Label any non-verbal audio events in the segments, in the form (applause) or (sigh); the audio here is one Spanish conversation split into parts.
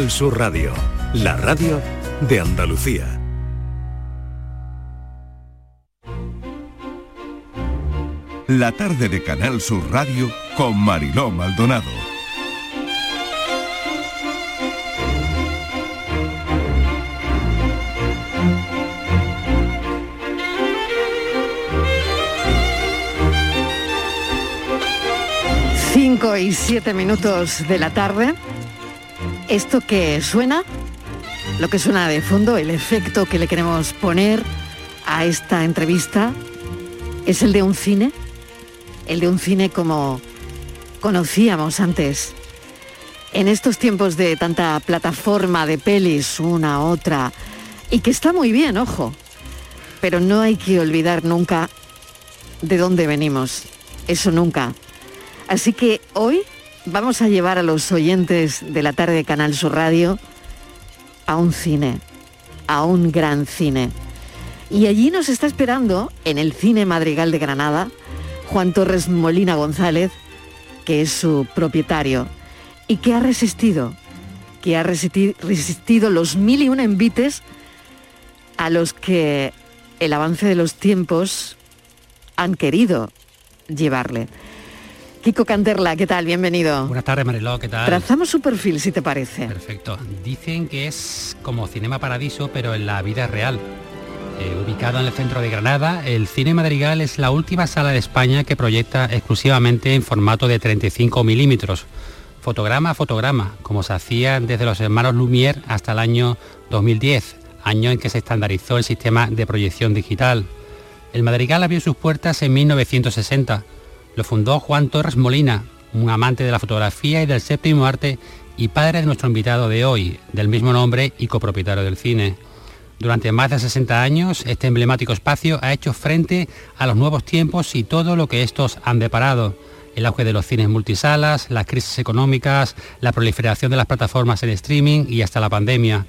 Canal Sur Radio, la radio de Andalucía. La tarde de Canal Sur Radio con Mariló Maldonado. Cinco y siete minutos de la tarde. Esto que suena, lo que suena de fondo, el efecto que le queremos poner a esta entrevista, es el de un cine el de un cine como conocíamos antes. En estos tiempos de tanta plataforma de pelis, una, otra, y que está muy bien, ojo, pero no hay que olvidar nunca de dónde venimos, eso nunca. Así que hoy vamos a llevar a los oyentes de la tarde de Canal Sur Radio a un cine, a un gran cine. Y allí nos está esperando, en el Cine Madrigal de Granada, Juan Torres Molina González, que es su propietario, y que ha resistido, que ha resistido, los mil y un envites a los que el avance de los tiempos han querido llevarle. Kiko Canterla, ¿qué tal? Bienvenido. Buenas tardes, Mariló, ¿qué tal? Trazamos su perfil, si te parece. Perfecto. Dicen que es como Cinema Paradiso, pero en la vida real. Eh, ubicado en el centro de Granada, el Cine Madrigal es la última sala de España que proyecta exclusivamente en formato de 35 milímetros, fotograma a fotograma, como se hacía desde los hermanos Lumière hasta el año 2010, año en que se estandarizó el sistema de proyección digital. El Madrigal abrió sus puertas en 1960. Lo fundó Juan Torres Molina, un amante de la fotografía y del séptimo arte y padre de nuestro invitado de hoy, del mismo nombre y copropietario del cine. Durante más de 60 años, este emblemático espacio ha hecho frente a los nuevos tiempos y todo lo que estos han deparado. El auge de los cines multisalas, las crisis económicas, la proliferación de las plataformas en streaming y hasta la pandemia.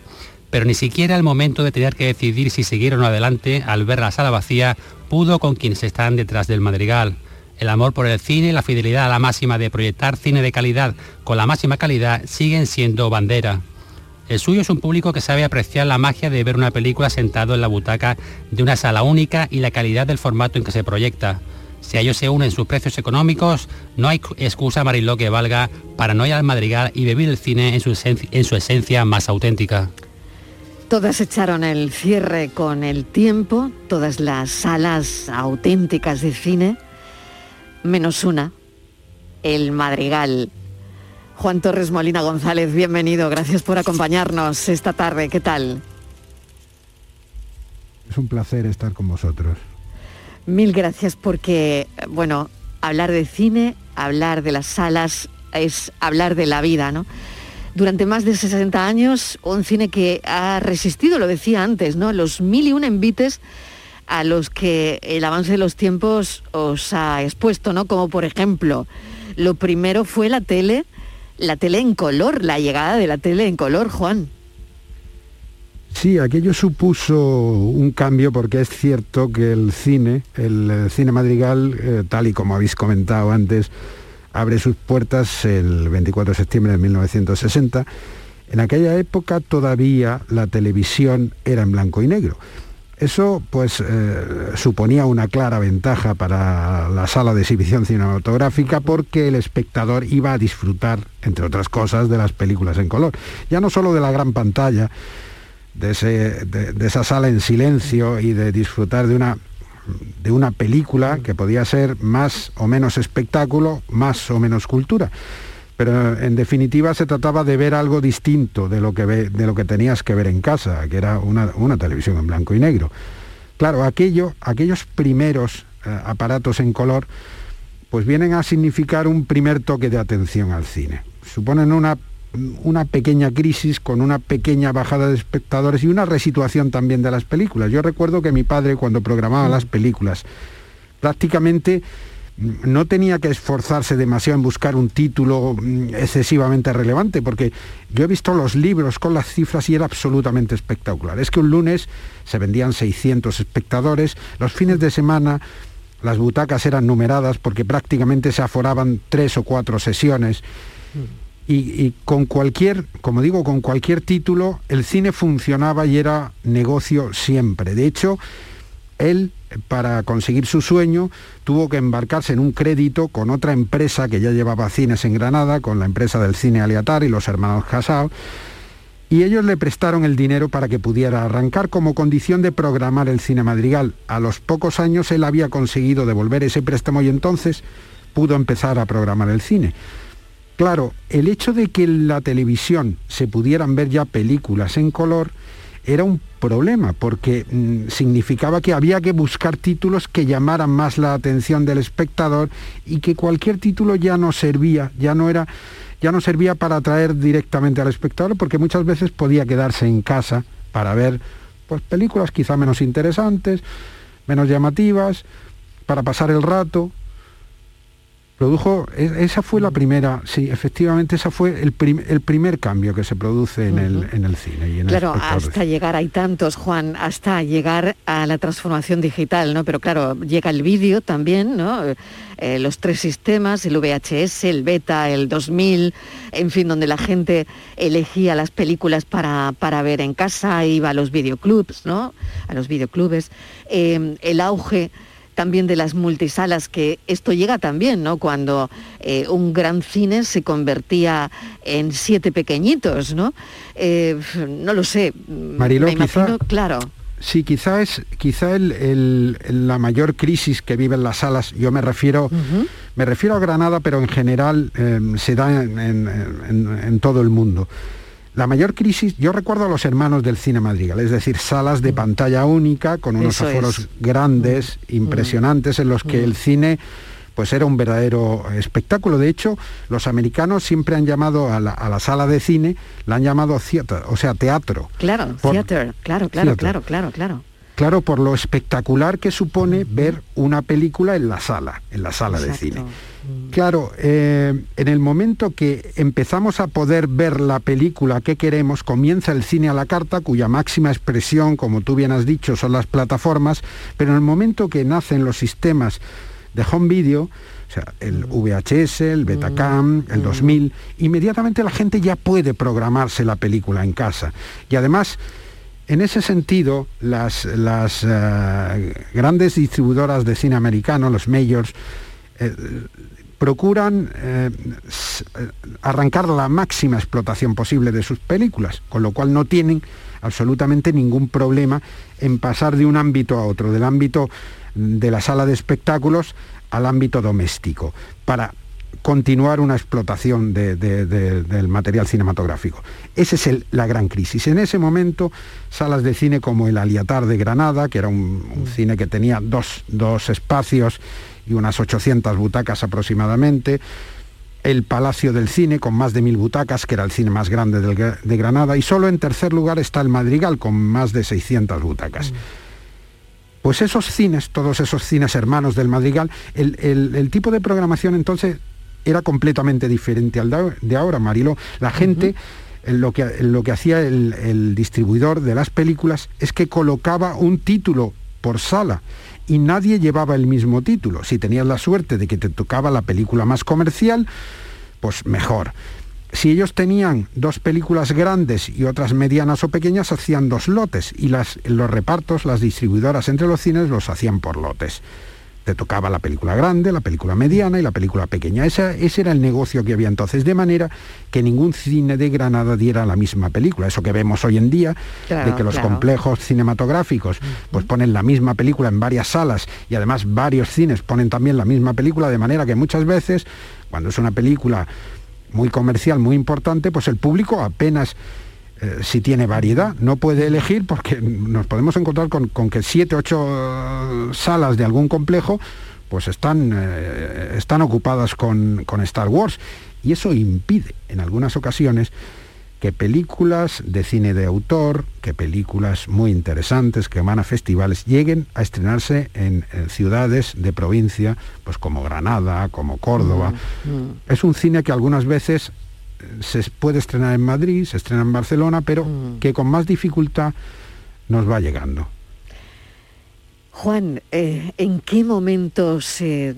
Pero ni siquiera el momento de tener que decidir si seguir o no adelante, al ver la sala vacía, pudo con quienes están detrás del madrigal. El amor por el cine, la fidelidad a la máxima de proyectar cine de calidad con la máxima calidad siguen siendo bandera. El suyo es un público que sabe apreciar la magia de ver una película sentado en la butaca de una sala única y la calidad del formato en que se proyecta. Si a ellos se unen sus precios económicos, no hay excusa Mariló que valga para no ir al madrigal y vivir el cine en su esencia más auténtica. Todas echaron el cierre con el tiempo, todas las salas auténticas de cine, menos una, el Madrigal Juan Torres Molina González, bienvenido. Gracias por acompañarnos esta tarde. ¿Qué tal? Es un placer estar con vosotros. Mil gracias porque, bueno, hablar de cine, hablar de las salas, es hablar de la vida, ¿no? Durante más de 60 años, un cine que ha resistido, lo decía antes, ¿no? Los mil y un envites a los que el avance de los tiempos os ha expuesto, ¿no? Como por ejemplo, lo primero fue la tele, la tele en color, la llegada de la tele en color, Juan. Sí, aquello supuso un cambio porque es cierto que el cine, el cine madrigal, eh, tal y como habéis comentado antes, abre sus puertas el 24 de septiembre de 1960. En aquella época todavía la televisión era en blanco y negro. Eso pues eh, suponía una clara ventaja para la sala de exhibición cinematográfica porque el espectador iba a disfrutar, entre otras cosas, de las películas en color. Ya no solo de la gran pantalla, de, de esa sala en silencio y de disfrutar de una, de una película que podía ser más o menos espectáculo, más o menos cultura pero en definitiva se trataba de ver algo distinto de lo que, de lo que tenías que ver en casa, que era una, televisión en blanco y negro. Claro, aquello, aquellos primeros eh, aparatos en color, pues vienen a significar un primer toque de atención al cine. Suponen una, una pequeña crisis con una pequeña bajada de espectadores y una resituación también de las películas. Yo recuerdo que mi padre cuando programaba las películas, prácticamente no tenía que esforzarse demasiado en buscar un título mm, excesivamente relevante, porque yo he visto los libros con las cifras y era absolutamente espectacular. Es que un lunes se vendían 600 espectadores, los fines de semana las butacas eran numeradas porque prácticamente se aforaban tres o cuatro sesiones. y, con cualquier, como digo, con cualquier título, el cine funcionaba y era negocio siempre. De hecho, él, para conseguir su sueño, tuvo que embarcarse en un crédito con otra empresa que ya llevaba cines en Granada, con la empresa del cine Aliatar y los hermanos Casao, y ellos le prestaron el dinero para que pudiera arrancar como condición de programar el cine madrigal. A los pocos años él había conseguido devolver ese préstamo y entonces pudo empezar a programar el cine. Claro, el hecho de que en la televisión se pudieran ver ya películas en color era un problema porque mm, significaba que había que buscar títulos que llamaran más la atención del espectador y que cualquier título ya no servía, ya no era ya no servía para atraer directamente al espectador porque muchas veces podía quedarse en casa para ver pues películas quizá menos interesantes, menos llamativas, para pasar el rato produjo, e, esa fue la primera, sí, efectivamente, esa fue el, el primer cambio que se produce en, el, en el cine. Y en claro, hasta llegar, hay tantos, Juan, hasta llegar a la transformación digital, ¿no? Pero claro, llega el vídeo también, ¿no? Eh, los tres sistemas, el VHS, el Beta, el 2000, en fin, donde la gente elegía las películas para, para ver en casa, iba a los videoclubs, ¿no? A los videoclubes. Eh, el auge también de las multisalas, que esto llega también, ¿no? Cuando eh, un gran cine se convertía en siete pequeñitos, ¿no? Eh, no lo sé. Marilo, me imagino, claro. Sí, quizá es quizá el, la mayor crisis que viven las salas. Yo me refiero, me refiero a Granada, pero en general eh, se da en todo el mundo. La mayor crisis, yo recuerdo a los hermanos del cine madrigal, es decir, salas de mm. pantalla única con unos aforos grandes, mm. impresionantes, en los que mm. el cine pues era un verdadero espectáculo. De hecho, los americanos siempre han llamado a la, sala de cine, la han llamado theater, o sea, teatro. Claro, theater, claro, claro, claro, claro, claro. Claro, por lo espectacular que supone ver una película en la sala, en la sala de cine. Claro, eh, en el momento que empezamos a poder ver la película que queremos, comienza el cine a la carta, cuya máxima expresión, como tú bien has dicho, son las plataformas, pero en el momento que nacen los sistemas de home video, o sea, el VHS, el Betacam, el 2000, inmediatamente la gente ya puede programarse la película en casa. Y además, en ese sentido, las, eh, grandes distribuidoras de cine americano, los majors, eh, procuran eh, arrancar la máxima explotación posible de sus películas, con lo cual no tienen absolutamente ningún problema en pasar de un ámbito a otro, del ámbito de la sala de espectáculos al ámbito doméstico, para continuar una explotación del material cinematográfico. Esa es la gran crisis. En ese momento, salas de cine como el Aliatar de Granada, que era un, cine que tenía dos, dos espacios y unas 800 butacas aproximadamente, el Palacio del Cine con más de mil butacas, que era el cine más grande de Granada, y solo en tercer lugar está el Madrigal con más de 600 butacas. Mm. Pues esos cines, todos esos cines hermanos del Madrigal, el, tipo de programación entonces era completamente diferente al de ahora, Marilo. La gente, lo, que, lo que hacía el distribuidor de las películas es que colocaba un título por sala y nadie llevaba el mismo título. Si tenías la suerte de que te tocaba la película más comercial, pues mejor. Si ellos tenían dos películas grandes y otras medianas o pequeñas, hacían dos lotes y las, los repartos, las distribuidoras entre los cines los hacían por lotes te tocaba la película grande, la película mediana y la película pequeña. ese era el negocio que había entonces, de manera que ningún cine de Granada diera la misma película. Eso que vemos hoy en día, de que los complejos cinematográficos pues ponen la misma película en varias salas y además varios cines ponen también la misma película, de manera que muchas veces, cuando es una película muy comercial, muy importante, pues el público apenas eh, si tiene variedad. No puede elegir porque nos podemos encontrar con, que siete, ocho salas de algún complejo pues están, eh, están ocupadas con, con Star Wars. Y eso impide en algunas ocasiones que películas de cine de autor, que películas muy interesantes que van a festivales, lleguen a estrenarse en, ciudades de provincia, pues como Granada, como Córdoba. Mm, mm. Es un cine que algunas veces se puede estrenar en Madrid, se estrena en Barcelona, pero mm. que con más dificultad nos va llegando. Juan, eh, ¿en qué momento se,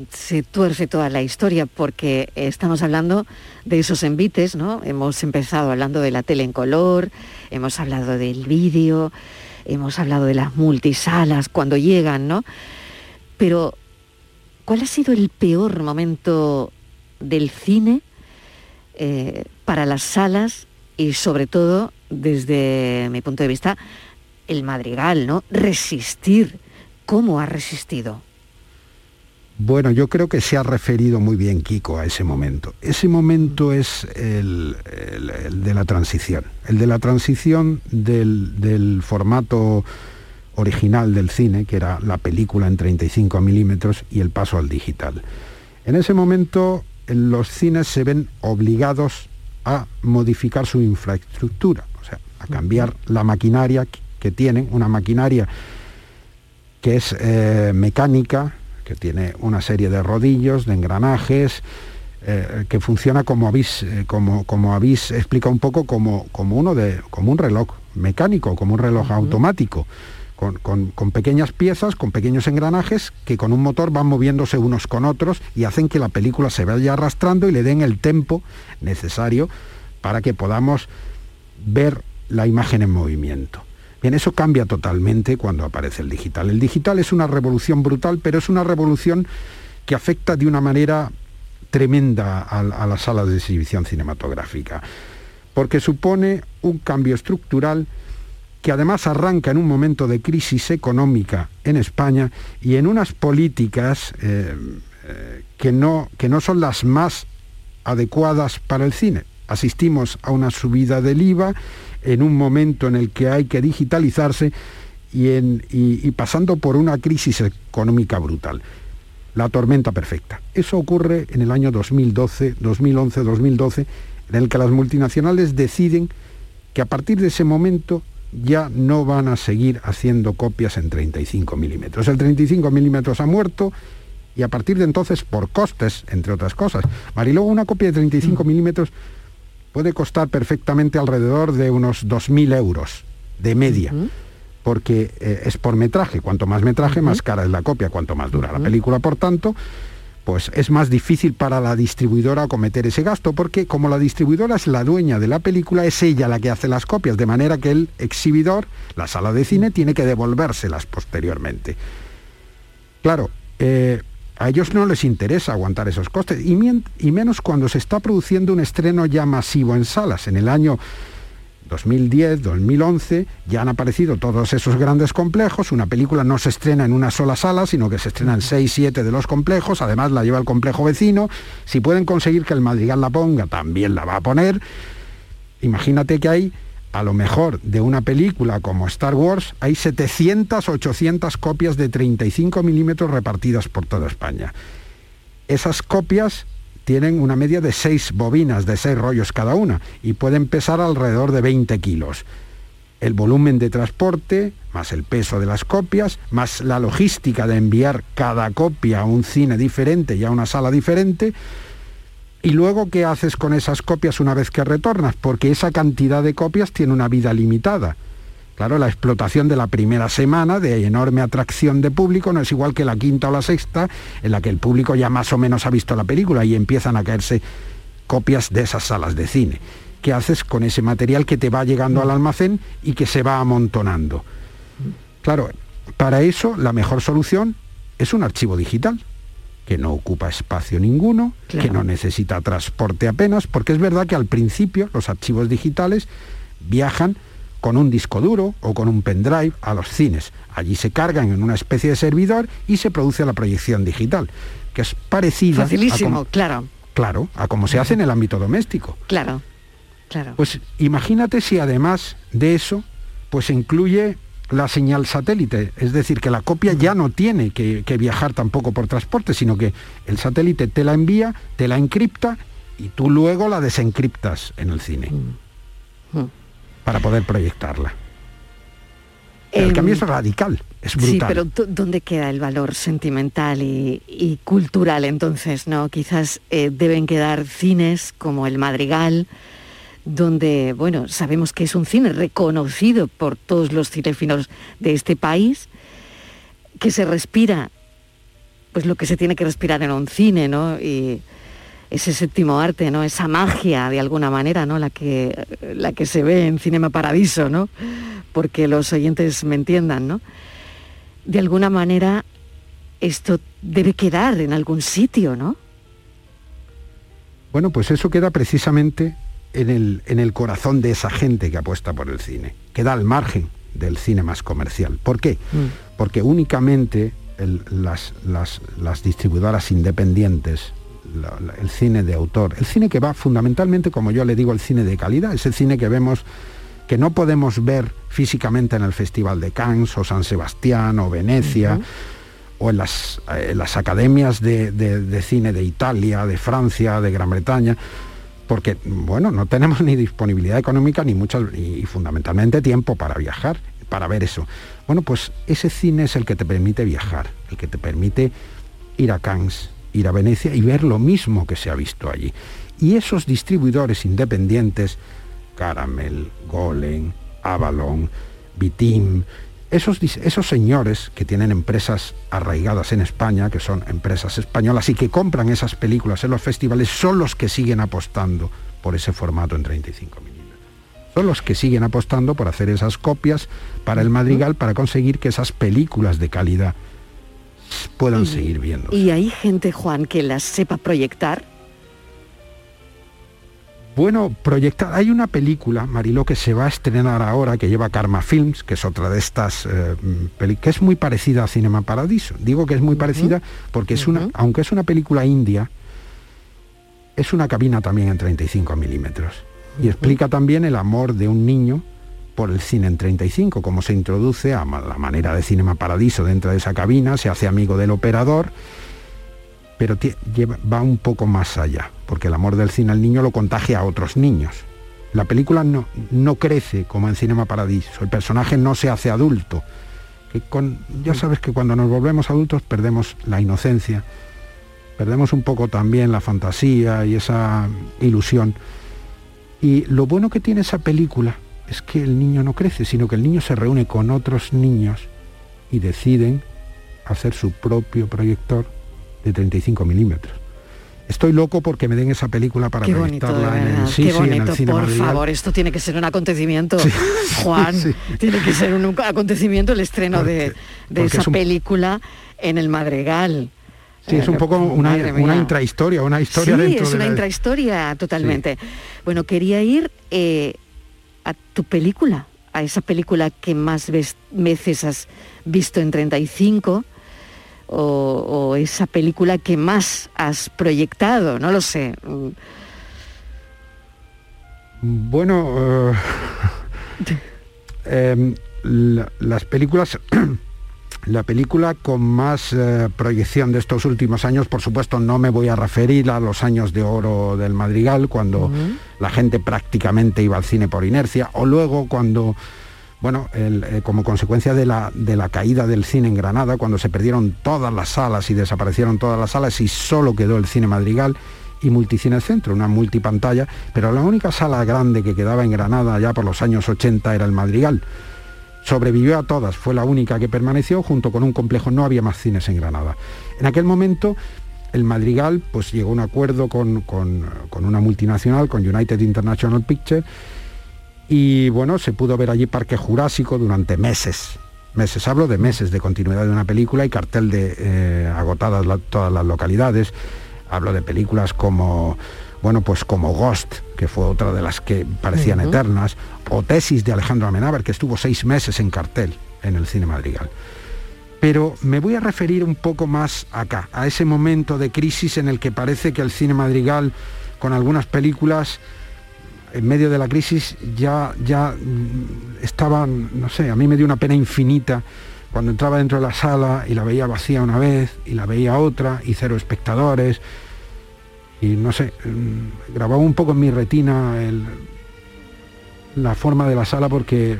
tuerce toda la historia? Porque estamos hablando de esos envites, ¿no? Hemos empezado hablando de la tele en color, hemos hablado del vídeo, hemos hablado de las multisalas cuando llegan, ¿no? Pero, ¿cuál ha sido el peor momento del cine eh, para las salas y sobre todo, desde mi punto de vista, el madrigal, ¿no? Resistir ¿Cómo ha resistido? Bueno, yo creo que se ha referido muy bien Kiko a ese momento. Ese momento es el, de la transición, el de la transición del, formato original del cine, que era la película en 35 milímetros, y el paso al digital. En ese momento los cines se ven obligados a modificar su infraestructura, o sea, a cambiar la maquinaria que tienen, una maquinaria que es eh, mecánica, que tiene una serie de rodillos, de engranajes, eh, que funciona como habéis, eh, como, como habéis explicado un poco como, como, uno de, como un reloj mecánico, como un reloj automático. Con, pequeñas piezas, con pequeños engranajes que con un motor van moviéndose unos con otros y hacen que la película se vaya arrastrando y le den el tempo necesario para que podamos ver la imagen en movimiento. Bien, eso cambia totalmente cuando aparece el digital. El digital es una revolución brutal, pero es una revolución que afecta de una manera tremenda a, las salas de exhibición cinematográfica, porque supone un cambio estructural que además arranca en un momento de crisis económica en España y en unas políticas eh, eh, que, no, que no son las más adecuadas para el cine. Asistimos a una subida del IVA en un momento en el que hay que digitalizarse y, pasando por una crisis económica brutal. La tormenta perfecta. Eso ocurre en el año 2012, 2011, 2012, en el que las multinacionales deciden que a partir de ese momento ya no van a seguir haciendo copias en 35 milímetros. El 35 milímetros ha muerto y a partir de entonces, por costes, entre otras cosas. Mariluego, una copia de 35 milímetros puede costar perfectamente alrededor de unos 2.000 euros de media. Porque eh, es por metraje, cuanto más metraje, más cara es la copia, cuanto más dura la película, por tanto, pues es más difícil para la distribuidora cometer ese gasto, porque como la distribuidora es la dueña de la película, es ella la que hace las copias, de manera que el exhibidor, la sala de cine, tiene que devolvérselas posteriormente. Claro, eh, a ellos no les interesa aguantar esos costes, y, y menos cuando se está produciendo un estreno ya masivo en salas. En el año 2010, 2011, ya han aparecido todos esos grandes complejos. Una película no se estrena en una sola sala, sino que se estrena en 6, 7 de los complejos. Además la lleva el complejo vecino. Si pueden conseguir que el Madrigal la ponga, también la va a poner. Imagínate que hay a lo mejor de una película como Star Wars hay 700, 800 copias de 35 milímetros repartidas por toda España. Esas copias tienen una media de 6 bobinas, de 6 rollos cada una, y pueden pesar alrededor de 20 kilos. El volumen de transporte, más el peso de las copias, más la logística de enviar cada copia a un cine diferente y a una sala diferente, ¿Y luego qué haces con esas copias una vez que retornas? Porque esa cantidad de copias tiene una vida limitada. Claro, la explotación de la primera semana de enorme atracción de público no es igual que la quinta o la sexta, en la que el público ya más o menos ha visto la película y empiezan a caerse copias de esas salas de cine. ¿Qué haces con ese material que te va llegando al almacén y que se va amontonando? Claro, para eso la mejor solución es un archivo digital que no ocupa espacio ninguno, que no necesita transporte apenas, porque es verdad que al principio los archivos digitales viajan con un disco duro o con un pendrive a los cines. Allí se cargan en una especie de servidor y se produce la proyección digital, que es parecida Facilísimo, claro. Claro, a como se hace en el ámbito doméstico. Claro, claro. Pues imagínate si además de eso, pues incluye la señal satélite, es decir, que la copia ya no tiene que, viajar tampoco por transporte, sino que el satélite te la envía, te la encripta y tú luego la desencriptas en el cine mm. Para poder proyectarla. El em, cambio es radical, es brutal. Sí, pero ¿dónde queda el valor sentimental y, cultural entonces? no Quizás eh, deben quedar cines como el Madrigal, donde, bueno, sabemos que es un cine reconocido por todos los cinefilos de este país, que se respira pues lo que se tiene que respirar en un cine, ¿no? Y ese séptimo arte, ¿no? Esa magia de alguna manera, ¿no? La que, la que se ve en Cinema Paradiso, ¿no? Porque los oyentes me entiendan, ¿no? De alguna manera esto debe quedar en algún sitio, ¿no? Bueno, pues eso queda precisamente en el, en el corazón de esa gente que apuesta por el cine. Queda al margen del cine más comercial. ¿Por qué? Mm. Porque únicamente las, las, distribuidoras independientes, el cine de autor, el cine que va fundamentalmente, como yo le digo, el cine de calidad, es el cine que vemos que no podemos ver físicamente en el Festival de Cannes o San Sebastián o Venecia. o en las, las academias de, cine de Italia, de Francia, de Gran Bretaña, porque, bueno, no tenemos ni disponibilidad económica ni muchas, y fundamentalmente tiempo para viajar, para ver eso. Bueno, pues ese cine es el que te permite viajar, el que te permite ir a Cannes, ir a Venecia y ver lo mismo que se ha visto allí. Y esos distribuidores independientes, Caramel, Golem, Avalon, Bitim, esos, esos, señores que tienen empresas arraigadas en España, que son empresas españolas y que compran esas películas en los festivales, son los que siguen apostando por ese formato en 35 milímetros son los que siguen apostando por hacer esas copias para el Madrigal para conseguir que esas películas de calidad puedan seguir viendo. ¿Y hay gente, Juan, que las sepa proyectar? Bueno, proyectar. Hay una película, Mariló, que se va a estrenar ahora, que lleva Karma Films, que es otra de estas eh, películas, que es muy parecida a Cinema Paradiso. Digo que es muy parecida porque es una, aunque es una película india, es una cabina también en 35 milímetros y explica también el amor de un niño por el cine en 35, cómo se introduce a la manera de Cinema Paradiso dentro de esa cabina, se hace amigo del operador, pero va un poco más allá, porque el amor del cine al niño lo contagia a otros niños. La película no, no crece como en Cinema Paradiso, el personaje no se hace adulto. Que con, ya sabes que cuando nos volvemos adultos perdemos la inocencia, perdemos un poco también la fantasía y esa ilusión y lo bueno que tiene esa película es que el niño no crece, sino que el niño se reúne con otros niños y deciden hacer su propio proyector de 35 milímetros. Estoy loco porque me den esa película para proyectarla en el sí, en el cine Por favor, esto tiene que ser un acontecimiento, (laughs) Juan. Tiene que ser un acontecimiento el estreno de, esa película en el Madrigal. Sí, es un poco una, intrahistoria, una historia sí, es una intrahistoria totalmente. Bueno, quería ir eh, a tu película, a esa película que más veces has visto en 35, o, esa película que más has proyectado, no lo sé. Bueno, (laughs) eh, em, las películas (clears throat) la película con más eh, proyección de estos últimos años, por supuesto no me voy a referir a los años de oro del Madrigal, cuando la gente prácticamente iba al cine por inercia, o luego cuando, bueno, eh, como consecuencia de la, de la caída del cine en Granada, cuando se perdieron todas las salas y desaparecieron todas las salas y solo quedó el cine Madrigal y Multicine Centro, una multipantalla, pero la única sala grande que quedaba en Granada ya por los años 80 era el Madrigal Sobrevivió a todas, fue la única que permaneció, junto con un complejo, no había más cines en Granada. En aquel momento el Madrigal pues llegó a un acuerdo con, una multinacional, con United International Pictures, y bueno, se pudo ver allí Parque Jurásico durante meses. Meses, hablo de meses de continuidad de una película y cartel de eh, agotadas todas las localidades. Hablo de películas como bueno, pues como Ghost, que fue otra de las que parecían eternas, o Tesis de Alejandro Amenábar, que estuvo seis meses en cartel en el cine Madrigal. Pero me voy a referir un poco más acá, a ese momento de crisis en el que parece que el cine Madrigal, con algunas películas, en medio de la crisis, ya, ya mm, estaba, no sé, a mí me dio una pena infinita cuando entraba dentro de la sala y la veía vacía una vez y la veía otra y cero espectadores y no sé, mm, grababa un poco en mi retina la forma de la sala porque,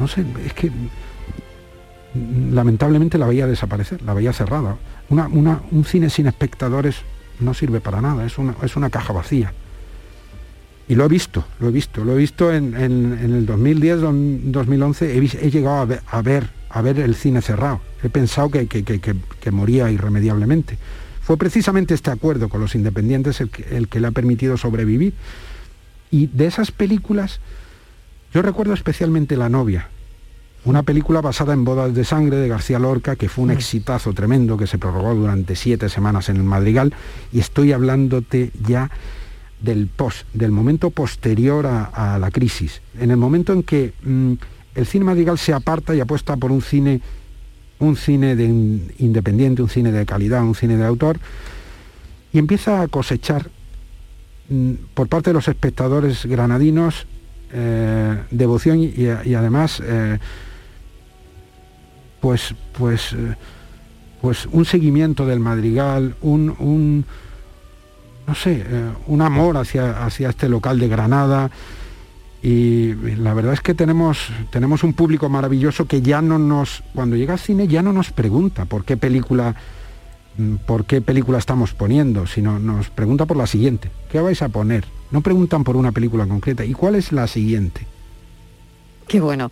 no sé, es que lamentablemente la veía desaparecer, la veía cerrada. un cine sin espectadores no sirve para nada, es una, es una caja vacía. Y lo he visto, lo he visto, lo he visto en, el 2010, 2011, he, llegado a ver, a ver el cine cerrado. He pensado que, que, moría irremediablemente. Fue precisamente este acuerdo con los independientes el que, el que le ha permitido sobrevivir. Y de esas películas, yo recuerdo especialmente La novia, una película basada en Bodas de Sangre de García Lorca, que fue un mm. exitazo tremendo, que se prorrogó durante siete semanas en el Madrigal, y estoy hablándote ya del post, del momento posterior a, la crisis, en el momento en que mm, el cine madrigal se aparta y apuesta por un cine, un cine de independiente, un cine de calidad, un cine de autor, y empieza a cosechar mm, por parte de los espectadores granadinos eh, devoción y, además eh, pues, pues, eh, pues un seguimiento del madrigal, un, no sé, un amor hacia, hacia este local de Granada y la verdad es que tenemos, tenemos un público maravilloso que ya no nos, cuando llega al cine ya no nos pregunta por qué película, mm, por qué película estamos poniendo, sino nos pregunta por la siguiente. ¿Qué vais a poner? No preguntan por una película concreta. ¿Y cuál es la siguiente? Qué bueno.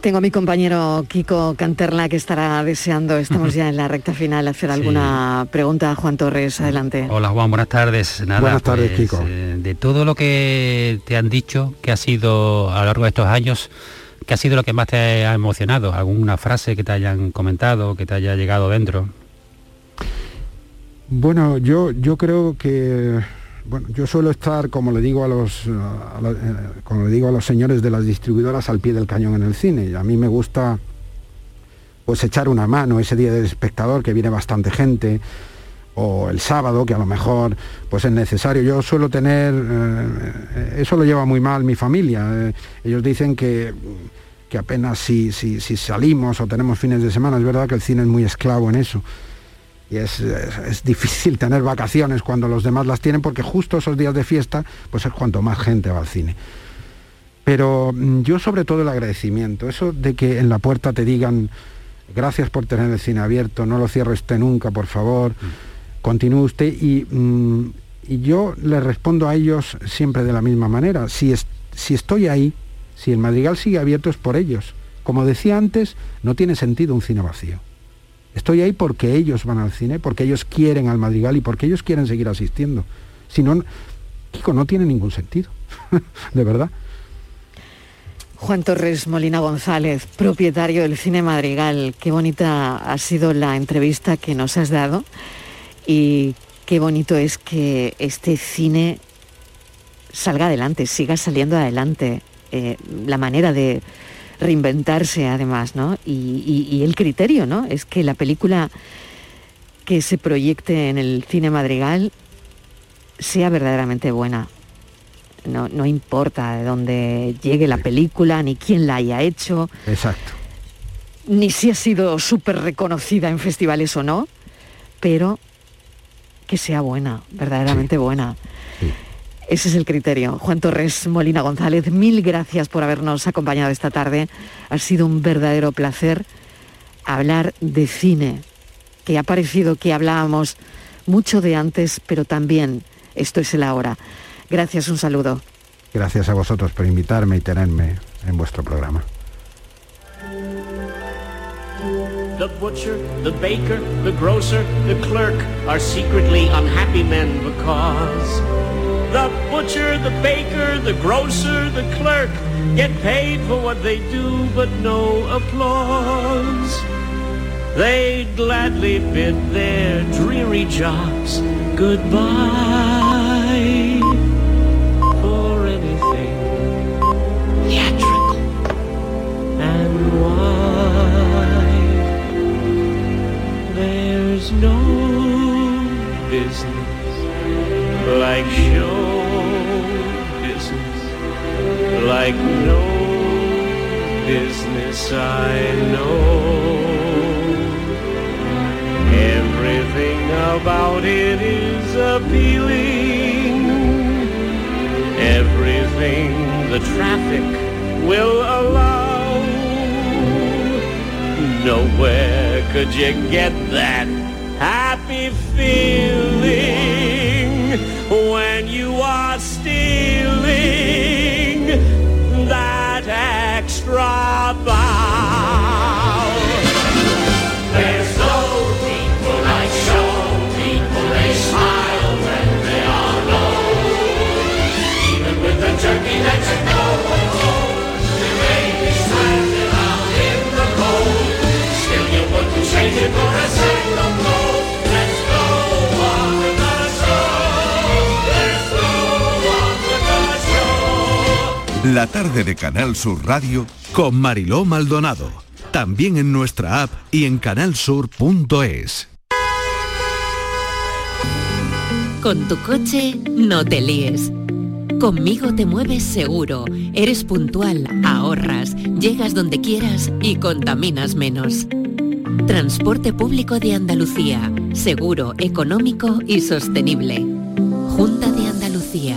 Tengo a mi compañero Kiko Canterla que estará deseando, estamos (laughs) ya en la recta final, hacer alguna pregunta. Juan Torres, adelante. Hola Juan, buenas tardes. buenas tardes, pues, Kiko. Eh, de todo lo que te han dicho, que ha sido a lo largo de estos años, ¿qué ha sido lo que más te ha emocionado? ¿Alguna frase que te hayan comentado, que te haya llegado dentro? Bueno, yo, yo creo que bueno, yo suelo estar, como le digo a los, eh, como le digo a los señores de las distribuidoras, al pie del cañón en el cine. A mí me gusta pues echar una mano ese día del espectador que viene bastante gente o el sábado que a lo mejor pues es necesario. Yo suelo tener eh, eso lo lleva muy mal mi familia. Eh, ellos dicen que que apenas si, si, si salimos o tenemos fines de semana es verdad que el cine es muy esclavo en eso y es, difícil tener vacaciones cuando los demás las tienen porque justo esos días de fiesta pues es cuanto más gente va al cine. Pero mm, yo sobre todo el agradecimiento, eso de que en la puerta te digan gracias por tener el cine abierto, no lo cierre usted nunca, por favor, mm. continúe usted y, mm, y, yo le respondo a ellos siempre de la misma manera. Si, si estoy ahí, si el Madrigal sigue abierto es por ellos. Como decía antes, no tiene sentido un cine vacío. Estoy ahí porque ellos van al cine, porque ellos quieren al Madrigal y porque ellos quieren seguir asistiendo. Si no, Kiko, no tiene ningún sentido, (laughs) de verdad. Juan Torres Molina González, propietario del Cine Madrigal. Qué bonita ha sido la entrevista que nos has dado y qué bonito es que este cine salga adelante, siga saliendo adelante. Eh, la manera de, reinventarse además, ¿no? Y, el criterio, ¿no? Es que la película que se proyecte en el cine madrigal sea verdaderamente buena. No, no importa de dónde llegue la película, ni quién la haya hecho. Exacto. Ni si ha sido súper reconocida en festivales o no, pero que sea buena, verdaderamente buena. Ese es el criterio. Juan Torres Molina González, mil gracias por habernos acompañado esta tarde. Ha sido un verdadero placer hablar de cine, que ha parecido que hablábamos mucho de antes, pero también esto es el ahora. Gracias, un saludo. Gracias a vosotros por invitarme y tenerme en vuestro programa. The butcher, the baker, the grocer, the clerk are secretly unhappy men because The butcher, the baker, the grocer, the clerk get paid for what they do, but no applause. They gladly bid their dreary jobs goodbye for anything theatrical and why there's no business like show business, like no business I know. Everything about it is appealing. Everything the traffic will allow. Nowhere could you get that happy feeling La tarde de Canal Sur Radio con Mariló Maldonado. También en nuestra app y en canalsur.es. Con tu coche no te líes. Conmigo te mueves seguro, eres puntual, ahorras, llegas donde quieras y contaminas menos. Transporte público de Andalucía, seguro, económico y sostenible. Junta de Andalucía.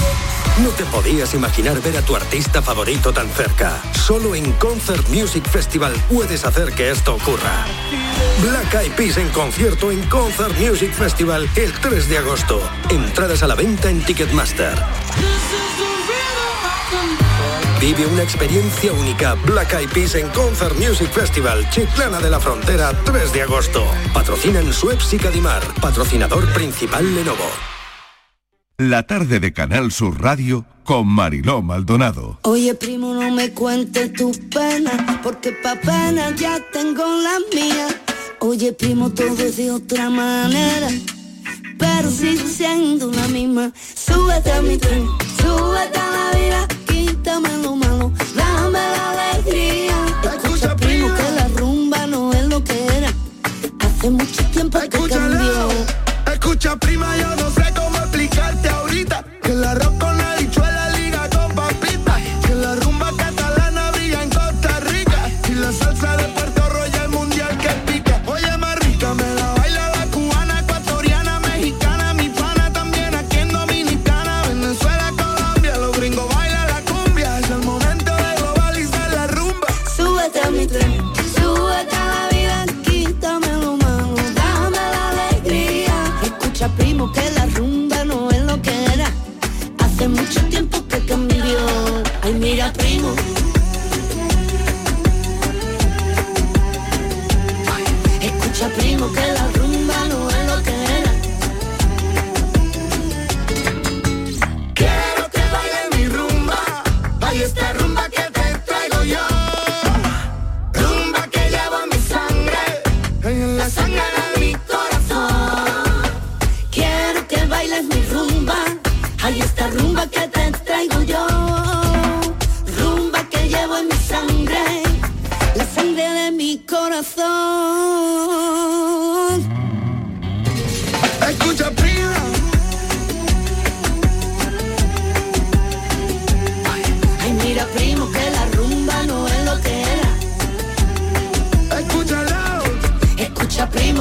No te podías imaginar ver a tu artista favorito tan cerca. Solo en Concert Music Festival puedes hacer que esto ocurra. Black Eyed Peas en concierto en Concert Music Festival el 3 de agosto. Entradas a la venta en Ticketmaster. Vive una experiencia única. Black Eyed Peas en Concert Music Festival, Chiclana de la Frontera, 3 de agosto. Patrocinan Suez y Cadimar. Patrocinador principal Lenovo. La tarde de Canal Sur Radio con Mariló Maldonado. Oye, primo, no me cuentes tus penas, porque pa' pena ya tengo la mía. Oye, primo, todo es de otra manera, pero sigue siendo la misma. Súbete a mi tren, súbete a la vida, quítame lo malo, dame la alegría. Escucha, primo, que la rumba no es lo que era. Hace mucho tiempo que cambió. Escucha, prima, yo no sé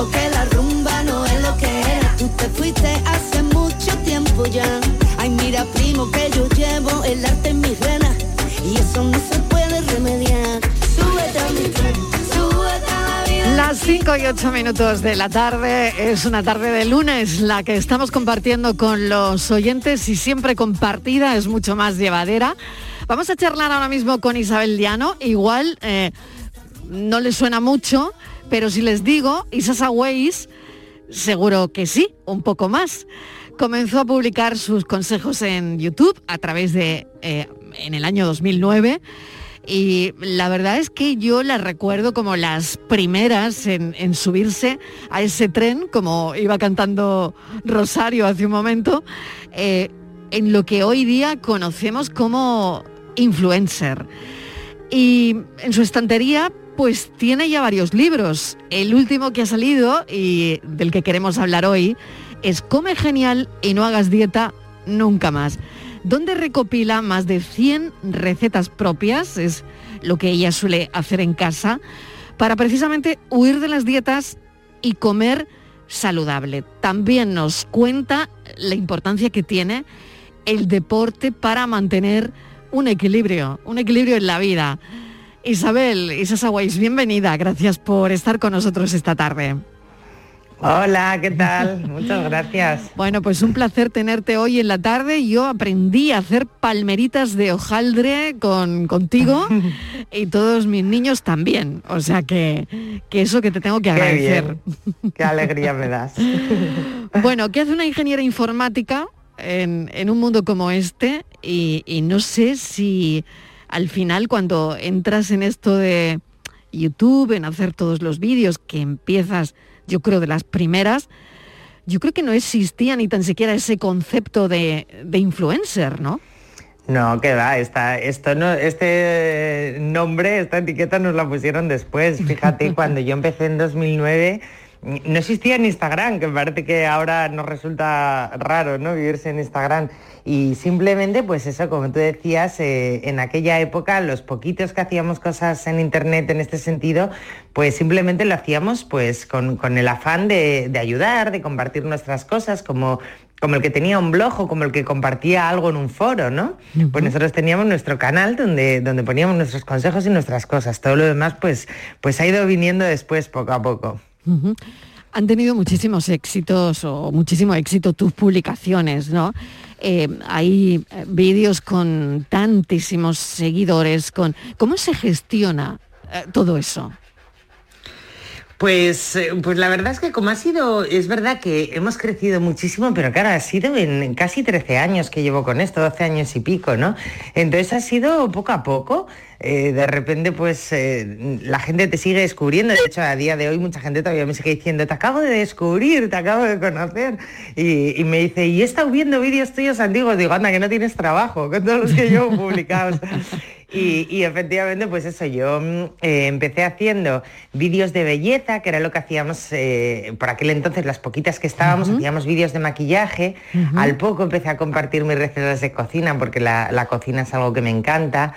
Que la rumba no es lo que era. Tú te fuiste hace mucho tiempo ya. Ay, mira, primo, que yo llevo el arte en mis venas. Y eso no se puede remediar. Súbete a mi tren. Las 5 y 8 minutos de la tarde es una tarde de lunes, la que estamos compartiendo con los oyentes y siempre compartida es mucho más llevadera. Vamos a charlar ahora mismo con Isabel Diano, igual eh, no le suena mucho, pero si les digo Isasa Weiss, seguro que sí, un poco más. Comenzó a publicar sus consejos en YouTube a través de, eh, en el año 2009 y la verdad es que yo las recuerdo como las primeras en, en subirse a ese tren, como iba cantando Rosario hace un momento, eh, en lo que hoy día conocemos como influencer. Y en su estantería pues tiene ya varios libros. El último que ha salido y del que queremos hablar hoy es Come genial y no hagas dieta nunca más donde recopila más de 100 recetas propias, es lo que ella suele hacer en casa, para precisamente huir de las dietas y comer saludable. También nos cuenta la importancia que tiene el deporte para mantener un equilibrio, un equilibrio en la vida. Isabel, Isasa Weiss, bienvenida, gracias por estar con nosotros esta tarde. Hola, ¿qué tal? Muchas gracias. (laughs) Bueno, pues un placer tenerte hoy en la tarde. Yo aprendí a hacer palmeritas de hojaldre con, contigo (laughs) y todos mis niños también. O sea que, que eso que te tengo que agradecer. Qué, alegría me das. (laughs) bueno, ¿qué hace una ingeniera informática en, en un mundo como este? Y, y no sé si al final cuando entras en esto de YouTube, en hacer todos los vídeos, que empiezas yo creo, de las primeras, yo creo que no existía ni tan siquiera ese concepto de, influencer, ¿no? No, que va, esto no, este nombre, esta etiqueta nos la pusieron después. Fíjate, (laughs) cuando yo empecé en 2009 no existía en Instagram, que parece que ahora nos resulta raro, ¿no? Vivirse en Instagram. Y simplemente, pues eso, como tú decías, eh, en aquella época, los poquitos que hacíamos cosas en Internet en este sentido, pues simplemente lo hacíamos pues con, el afán de, ayudar, de compartir nuestras cosas, como como el que tenía un blog o como el que compartía algo en un foro, ¿no? Pues nosotros teníamos nuestro canal donde, donde poníamos nuestros consejos y nuestras cosas. Todo lo demás, pues, pues ha ido viniendo después poco a poco. Han tenido muchísimos éxitos o muchísimo éxito tus publicaciones, ¿no? Eh, hay eh, vídeos con tantísimos seguidores, con ¿cómo se gestiona eh, todo eso? Pues, pues la verdad es que como ha sido, es verdad que hemos crecido muchísimo, pero claro, ha sido en casi 13 años que llevo con esto, 12 años y pico, ¿no? Entonces ha sido poco a poco. Eh, de repente pues eh, la gente te sigue descubriendo. De hecho, a día de hoy mucha gente todavía me sigue diciendo, te acabo de descubrir, te acabo de conocer. Y, me dice, y he estado viendo vídeos tuyos antiguos. Digo, anda, que no tienes trabajo con todos los que yo he publicado. (laughs) Y, efectivamente, pues eso, yo mm, eh, empecé haciendo vídeos de belleza, que era lo que hacíamos por aquel entonces, las poquitas que estábamos, hacíamos vídeos de maquillaje. Al poco empecé a compartir mis recetas de cocina, porque la, la cocina es algo que me encanta.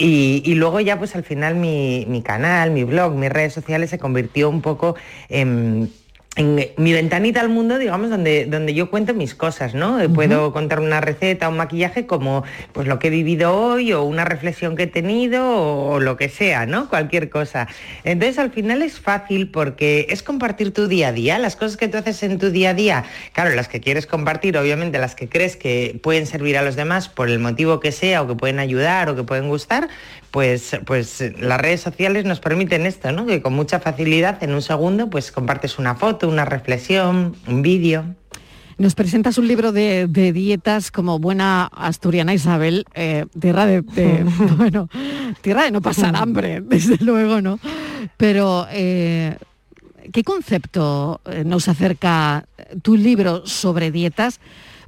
Y, luego ya pues al final mi, mi, canal, mi blog, mis redes sociales se convirtió un poco en en mi ventanita al mundo, digamos, donde, donde yo cuento mis cosas, ¿no? Puedo contar una receta, un maquillaje como pues lo que he vivido hoy o una reflexión que he tenido o, lo que sea, ¿no? Cualquier cosa. Entonces al final es fácil porque es compartir tu día a día, las cosas que tú haces en tu día a día, claro, las que quieres compartir, obviamente las que crees que pueden servir a los demás por el motivo que sea o que pueden ayudar o que pueden gustar, pues, pues las redes sociales nos permiten esto, ¿no? Que con mucha facilidad en un segundo pues compartes una foto, una reflexión, un vídeo. Nos presentas un libro de, dietas como buena asturiana Isabel, eh, tierra de, (laughs) bueno, tierra de no pasar hambre, (laughs) desde luego, ¿no? Pero eh, ¿qué concepto eh, nos acerca tu libro sobre dietas?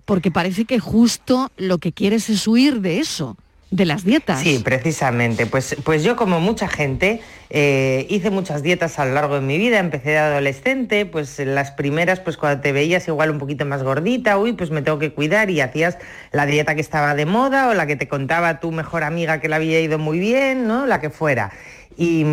Porque parece que justo lo que quieres es huir de eso de las dietas. Sí, precisamente. Pues, pues yo como mucha gente eh, hice muchas dietas a lo largo de mi vida. Empecé de adolescente, pues las primeras, pues cuando te veías igual un poquito más gordita, uy, pues me tengo que cuidar y hacías la dieta que estaba de moda o la que te contaba tu mejor amiga que la había ido muy bien, ¿no? La que fuera. Y,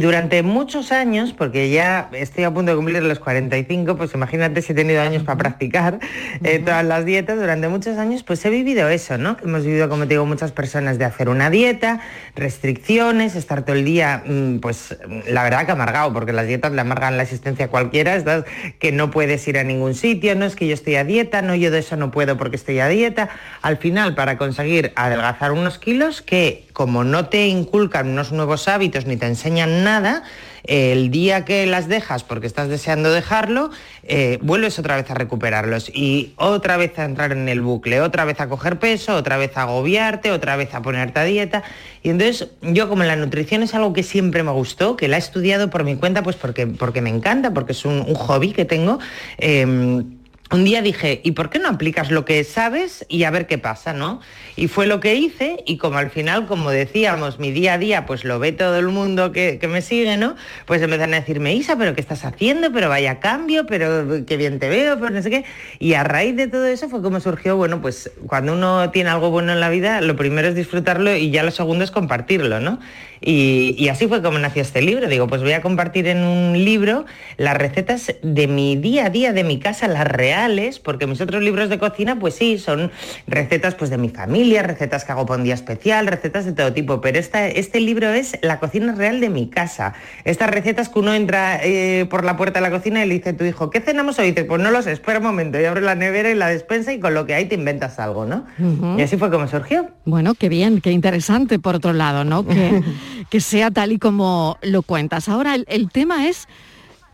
durante muchos años, porque ya estoy a punto de cumplir los 45, pues imagínate si he tenido años para practicar eh, todas las dietas, durante muchos años pues he vivido eso, ¿no? Hemos vivido, como te digo, muchas personas de hacer una dieta, restricciones, estar todo el día, mm, pues la verdad que amargado, porque las dietas le amargan la existencia a cualquiera, estás que no puedes ir a ningún sitio, no es que yo estoy a dieta, no, yo de eso no puedo porque estoy a dieta. Al final, para conseguir adelgazar unos kilos que como no te inculcan unos nuevos hábitos ni te enseñan nada, el día que las dejas porque estás deseando dejarlo, eh, vuelves otra vez a recuperarlos y otra vez a entrar en el bucle, otra vez a coger peso, otra vez a agobiarte, otra vez a ponerte a dieta. Y entonces yo como la nutrición es algo que siempre me gustó, que la he estudiado por mi cuenta, pues porque, porque me encanta, porque es un, hobby que tengo. Em, un día dije, ¿y por qué no aplicas lo que sabes y a ver qué pasa, no? Y fue lo que hice y como al final, como decíamos, mi día a día, pues lo ve todo el mundo que, me sigue, ¿no? Pues empezaron a decirme, Isa, pero ¿qué estás haciendo? Pero vaya cambio, pero qué bien te veo, pero no sé qué. Y a raíz de todo eso fue como surgió, bueno, pues cuando uno tiene algo bueno en la vida, lo primero es disfrutarlo y ya lo segundo es compartirlo, ¿no? Y, así fue como nació este libro. Digo, pues voy a compartir en un libro las recetas de mi día a día, de mi casa, las reales reales, porque mis otros libros de cocina, pues sí, son recetas pues de mi familia, recetas que hago por un día especial, recetas de todo tipo, pero esta, este libro es la cocina real de mi casa. Estas recetas que uno entra eh, por la puerta de la cocina y le dice a tu hijo, ¿qué cenamos hoy? Y dice, pues no lo sé, espera un momento, y abre la nevera y la despensa y con lo que hay te inventas algo, ¿no? Y así fue como surgió. Bueno, qué bien, qué interesante por otro lado, ¿no? Que, (laughs) que sea tal y como lo cuentas. Ahora el, tema es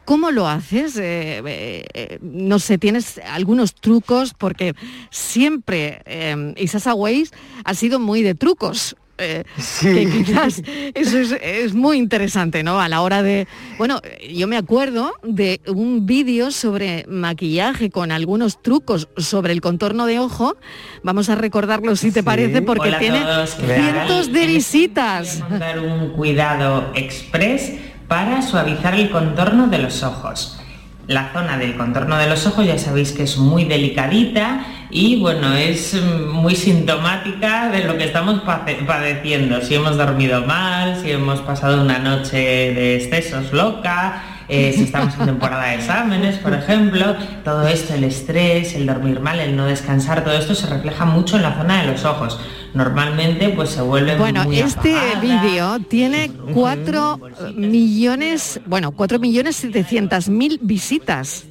¿Cómo lo haces? Eh, eh, eh, no sé, tienes algunos trucos porque siempre eh, Isasa Weiss ha sido muy de trucos. que quizás eso es, muy interesante, ¿no? A la hora de... Bueno, yo me acuerdo de un vídeo sobre maquillaje con algunos trucos sobre el contorno de ojo. Vamos a recordarlo si te parece, porque tiene cientos de visitas. Un cuidado express para suavizar el contorno de los ojos. La zona del contorno de los ojos ya sabéis que es muy delicadita y bueno, es muy sintomática de lo que estamos padeciendo. Si hemos dormido mal, si hemos pasado una noche de excesos loca, eh, si estamos en temporada de exámenes, por ejemplo, todo esto, el estrés, el dormir mal, el no descansar, todo esto se refleja mucho en la zona de los ojos. Normalmente pues se vuelve Bueno, este vídeo tiene 4 millones, bueno, 4 millones 700 mil visitas.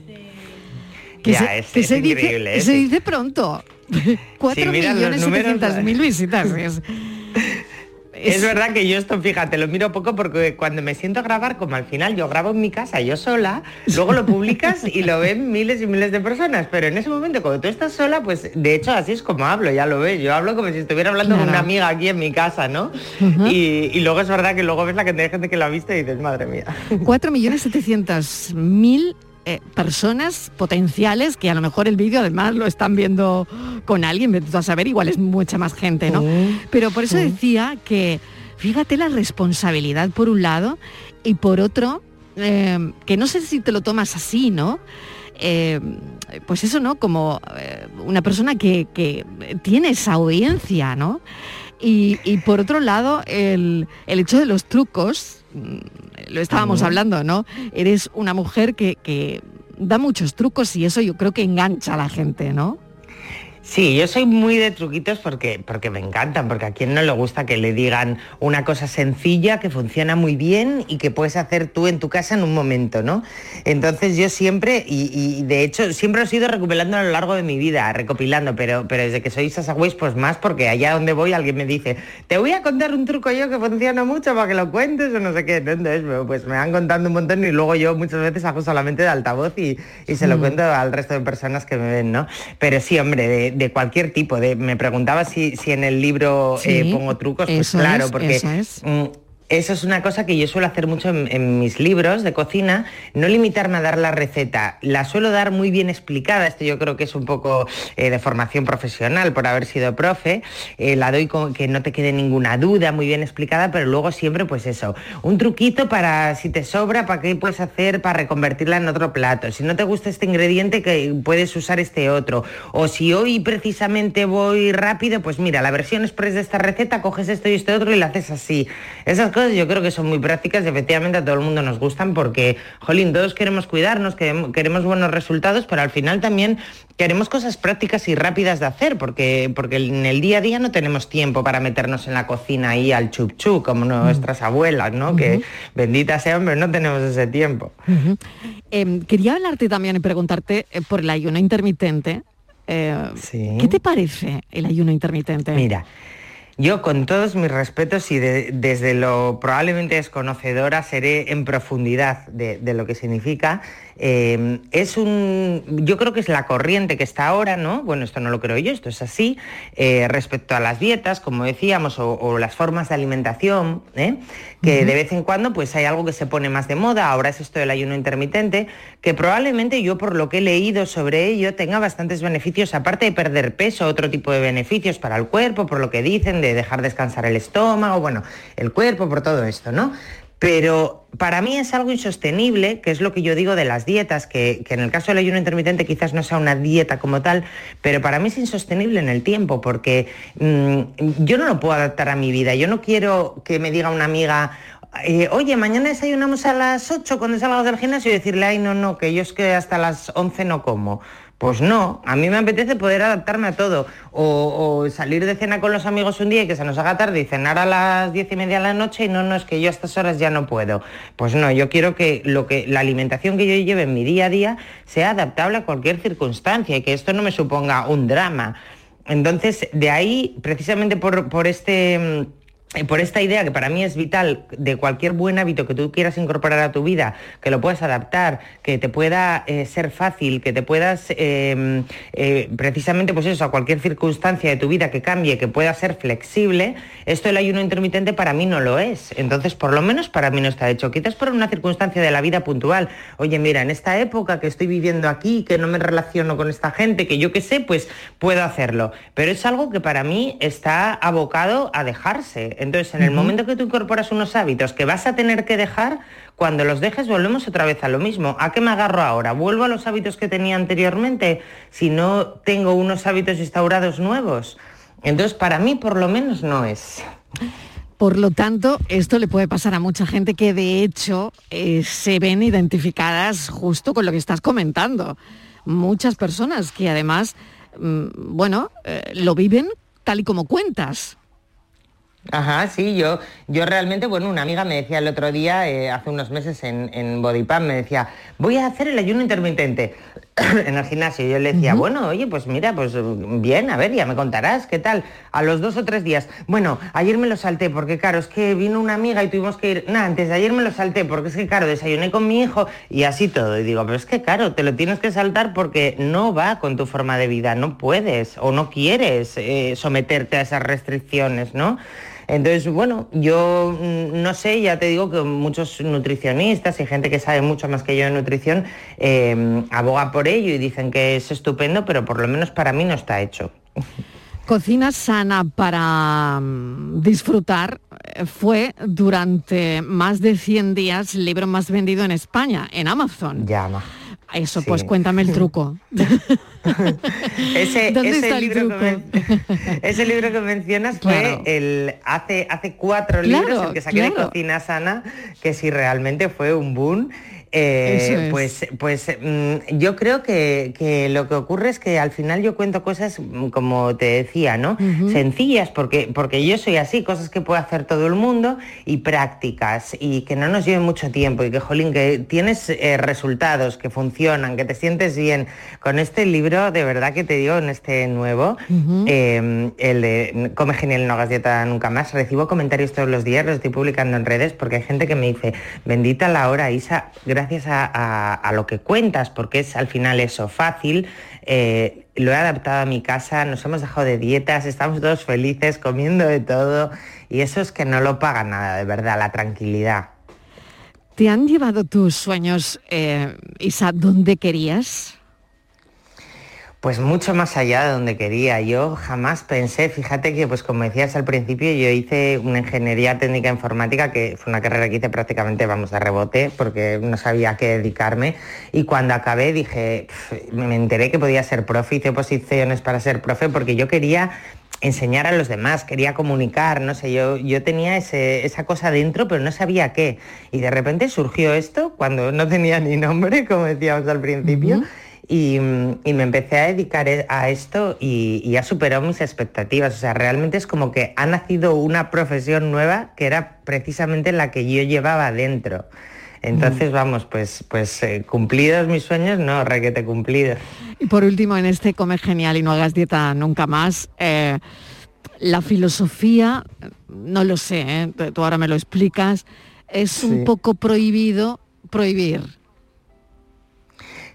Que, se, dice, se dice pronto. 4 millones 700 mil visitas. (laughs) Es... verdad que yo esto, fíjate, lo miro poco porque cuando me siento a grabar, como al final yo grabo en mi casa yo sola, luego lo publicas y lo ven miles y miles de personas, pero en ese momento cuando tú estás sola, pues de hecho así es como hablo, ya lo ves, yo hablo como si estuviera hablando con una amiga aquí en mi casa, ¿no? y, luego es verdad que luego ves la cantidad de gente que lo ha visto y dices, madre mía. 4.700.000 eh, personas potenciales que a lo mejor el vídeo además lo están viendo con alguien, a saber, igual es mucha más gente, ¿no? Pero por eso decía que, fíjate la responsabilidad por un lado y por otro, eh, que no sé si te lo tomas así, ¿no? Eh, pues eso, ¿no? Como una persona que, que, tiene esa audiencia, ¿no? Y, y por otro lado, el, el hecho de los trucos, lo estábamos hablando, ¿no? Eres una mujer que, que da muchos trucos y eso yo creo que engancha a la gente, ¿no? Sí, yo soy muy de truquitos porque, porque me encantan, porque a quien no le gusta que le digan una cosa sencilla que funciona muy bien y que puedes hacer tú en tu casa en un momento, ¿no? Entonces yo siempre, y, de hecho siempre lo he ido recopilando a lo largo de mi vida, recopilando, pero, pero desde que soy Sasa pues más porque allá donde voy alguien me dice, te voy a contar un truco yo que funciona mucho para que lo cuentes o no sé qué. Entonces, pues me van contando un montón y luego yo muchas veces hago solamente de altavoz y, se lo mm. cuento al resto de personas que me ven, ¿no? Pero sí, hombre, de, de cualquier tipo. De, me preguntaba si, si en el libro eh, pongo trucos, pues claro, porque mm, eso es una cosa que yo suelo hacer mucho en, mis libros de cocina, no limitarme a dar la receta. La suelo dar muy bien explicada, esto yo creo que es un poco eh, de formación profesional por haber sido profe. Eh, la doy con que no te quede ninguna duda, muy bien explicada, pero luego siempre pues eso, un truquito para si te sobra, para qué puedes hacer para reconvertirla en otro plato. Si no te gusta este ingrediente, que puedes usar este otro. O si hoy precisamente voy rápido, pues mira, la versión express de esta receta, coges esto y este otro y la haces así. Esas cosas yo creo que son muy prácticas y efectivamente a todo el mundo nos gustan porque, jolín, todos queremos cuidarnos, queremos, buenos resultados, pero al final también queremos cosas prácticas y rápidas de hacer porque, porque en el día a día no tenemos tiempo para meternos en la cocina ahí al chup chup como nuestras abuelas, ¿no? Que bendita sea, hombre, no tenemos ese tiempo. Em, quería hablarte también y preguntarte eh, por el ayuno intermitente. Eh, ¿Qué te parece el ayuno intermitente? Mira, yo con todos mis respetos y desde lo probablemente desconocedora seré en profundidad de, lo que significa eh, es un, yo creo que es la corriente que está ahora, ¿no? Bueno, esto no lo creo yo, esto es así, eh, respecto a las dietas, como decíamos, o, las formas de alimentación, ¿eh? que de vez en cuando pues hay algo que se pone más de moda, ahora es esto del ayuno intermitente, que probablemente yo por lo que he leído sobre ello tenga bastantes beneficios, aparte de perder peso, otro tipo de beneficios para el cuerpo, por lo que dicen, de dejar descansar el estómago, bueno, el cuerpo, por todo esto, ¿no? Pero para mí es algo insostenible, que es lo que yo digo de las dietas, que, en el caso del ayuno intermitente quizás no sea una dieta como tal, pero para mí es insostenible en el tiempo, porque mm, yo no lo puedo adaptar a mi vida. Yo no quiero que me diga una amiga, eh, oye, mañana desayunamos a las 8 cuando salgas del gimnasio y decirle, ay, no, no, que yo es que hasta las 11 no como Pues no, a mí me apetece poder adaptarme a todo. O, salir de cena con los amigos un día y que se nos haga tarde y cenar a las diez y media de la noche y no, no, es que yo a estas horas ya no puedo. Pues no, yo quiero que, lo que la alimentación que yo lleve en mi día a día sea adaptable a cualquier circunstancia y que esto no me suponga un drama. Entonces, de ahí, precisamente por, este eh, por esta idea que para mí es vital de cualquier buen hábito que tú quieras incorporar a tu vida, que lo puedas adaptar, que te pueda eh, ser fácil, que te puedas em, eh, precisamente pues eso, a cualquier circunstancia de tu vida que cambie, que pueda ser flexible, esto del ayuno intermitente para mí no lo es. Entonces, por lo menos para mí no está hecho. Quizás por una circunstancia de la vida puntual. Oye, mira, en esta época que estoy viviendo aquí, que no me relaciono con esta gente, que yo qué sé, pues puedo hacerlo. Pero es algo que para mí está abocado a dejarse entonces, en el momento que tú incorporas unos hábitos que vas a tener que dejar, cuando los dejes volvemos otra vez a lo mismo. ¿A qué me agarro ahora? ¿Vuelvo a los hábitos que tenía anteriormente si no tengo unos hábitos instaurados nuevos? Entonces, para mí por lo menos no es. Por lo tanto, esto le puede pasar a mucha gente que de hecho eh, se ven identificadas justo con lo que estás comentando. Muchas personas que además, mm, bueno, eh, lo viven tal y como cuentas. Ajá, sí, yo, yo realmente, bueno, una amiga me decía el otro día, eh, hace unos meses en, en me decía, voy a hacer el ayuno intermitente (clears throat) en el gimnasio. Yo le decía, bueno, oye, pues mira, pues bien, a ver, ya me contarás, ¿qué tal? A los dos o tres días. Bueno, ayer me lo salté porque, claro, es que vino una amiga y tuvimos que ir, nada, antes de ayer me lo salté porque es que, claro, desayuné con mi hijo y así todo. Y digo, pero es que, claro, te lo tienes que saltar porque no va con tu forma de vida, no puedes o no quieres eh, someterte a esas restricciones, ¿no? Entonces, bueno, yo mm, no sé, ya te digo que muchos nutricionistas y gente que sabe mucho más que yo de nutrición eh, aboga por ello y dicen que es estupendo, pero por lo menos para mí no está hecho. Cocina sana para mm, disfrutar eh, fue durante más de 100 días el libro más vendido en España, en Amazon. Llama. Eso, pues cuéntame el truco. (laughs) ese, (laughs) libro Que (laughs) ese libro que mencionas fue el hace hace cuatro libros el que saqué de cocina sana que sí realmente fue un boom eh, pues, pues mm, yo creo que, lo que ocurre es que al final yo cuento cosas, mm, como te decía, ¿no? Sencillas, porque, porque yo soy así, cosas que puede hacer todo el mundo y prácticas y que no nos lleven mucho tiempo y que, jolín, que tienes eh, resultados, que funcionan, que te sientes bien. Con este libro, de verdad que te digo, en este nuevo, em, el de Come Genial, no hagas dieta nunca más, recibo comentarios todos los días, los estoy publicando en redes porque hay gente que me dice, bendita la hora, Isa, gracias gracias a, lo que cuentas, porque es al final eso, fácil. Eh, lo he adaptado a mi casa, nos hemos dejado de dietas, estamos todos felices, comiendo de todo, y eso es que no lo paga nada, de verdad, la tranquilidad. ¿Te han llevado tus sueños, eh, Isa, donde querías? Pues mucho más allá de donde quería. Yo jamás pensé, fíjate que pues como decías al principio, yo hice una ingeniería técnica informática, que fue una carrera que hice prácticamente, vamos, a rebote, porque no sabía a qué dedicarme. Y cuando acabé dije, me enteré que podía ser profe, hice posiciones para ser profe, porque yo quería enseñar a los demás, quería comunicar, no sé, yo, yo tenía esa cosa dentro, pero no sabía qué. Y de repente surgió esto cuando no tenía ni nombre, como decíamos al principio. Y, me empecé a dedicar e, a esto y, ha superado mis expectativas. O sea, realmente es como que ha nacido una profesión nueva que era precisamente la que yo llevaba dentro. Entonces, mm. vamos, pues, pues eh, cumplidos mis sueños, no, requete cumplidos. Y por último, en este Come Genial y no hagas dieta nunca más, eh, la filosofía, no lo sé, ¿eh? tú ahora me lo explicas, es un poco prohibido prohibir.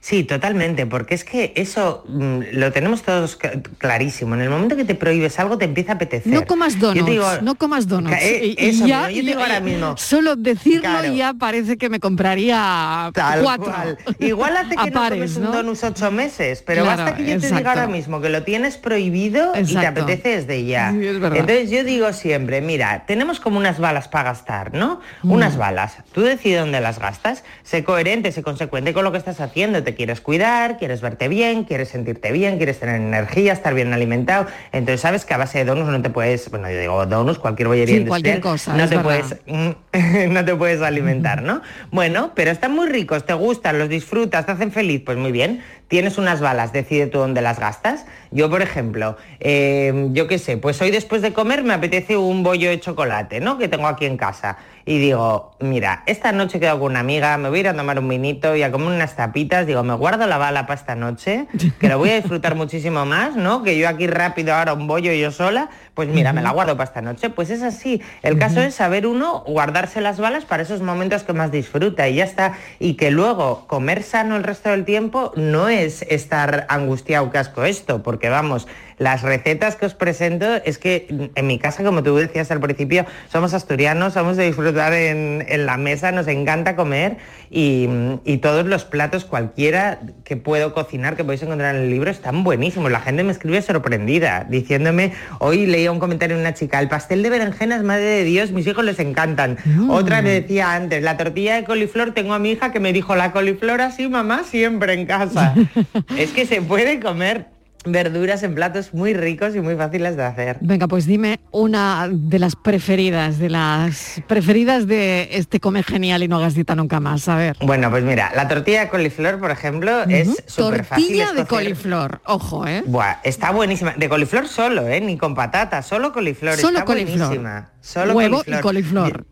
Sí, totalmente, porque es que eso mm, lo tenemos todos clarísimo. En el momento que te prohíbes algo te empieza a apetecer. No comas donuts, no comas donuts. Eh, eso, yo digo ahora mismo. Solo decirlo ya parece que me compraría cuatro. Igual hace que (laughs) no comes un ocho meses, pero basta que yo te diga ahora mismo que lo tienes prohibido y te apetece desde ya. Entonces yo digo siempre, mira, tenemos como unas balas para gastar, ¿no? Mm. Unas balas. Tú decides dónde las gastas, sé coherente, sé consecuente con lo que estás haciendo quieres cuidar, quieres verte bien, quieres sentirte bien, quieres tener energía, estar bien alimentado. Entonces sabes que a base de donuts no te puedes, bueno, yo digo donuts, cualquier bollería Sí, cualquier cosa, no te puedes (laughs) no te puedes alimentar, ¿no? Bueno, pero están muy ricos, te gustan, los disfrutas, te hacen feliz, pues muy bien. Tienes unas balas, decide tú dónde las gastas. Yo, por ejemplo, eh, yo qué sé, pues hoy después de comer me apetece un bollo de chocolate, ¿no? Que tengo aquí en casa. Y digo, mira, esta noche he quedado con una amiga, me voy a ir a tomar un vinito y a comer unas tapitas. Digo, me guardo la bala para esta noche, que lo voy a disfrutar (laughs) muchísimo más, ¿no? Que yo aquí rápido ahora un bollo yo sola, pues mira, me la guardo para esta noche. Pues es así. El caso es saber uno guardarse las balas para esos momentos que más disfruta y ya está. Y que luego comer sano el resto del tiempo no es estar angustiado, que asco esto, porque vamos, las recetas que os presento es que en mi casa, como tú decías al principio, somos asturianos, somos de disfrutar en, en la mesa, nos encanta comer y, y todos los platos, cualquiera que puedo cocinar, que podéis encontrar en el libro, están buenísimos. La gente me escribe sorprendida, diciéndome, hoy leía un comentario de una chica, el pastel de berenjenas, madre de Dios, mis hijos les encantan. Otra me decía antes, la tortilla de coliflor, tengo a mi hija que me dijo, la coliflor así, mamá, siempre en casa. (laughs) es que se puede comer verduras en platos muy ricos y muy fáciles de hacer. Venga, pues dime una de las preferidas, de las preferidas de este come genial y no hagas dieta nunca más. A ver. Bueno, pues mira, la tortilla de coliflor, por ejemplo, es súper fácil. Tortilla de escocer. coliflor, ojo, ¿eh? Buah, está buenísima. De coliflor solo, ¿eh? Ni con patata, solo coliflor. Solo está coliflor. buenísima. Solo Huevo y coliflor.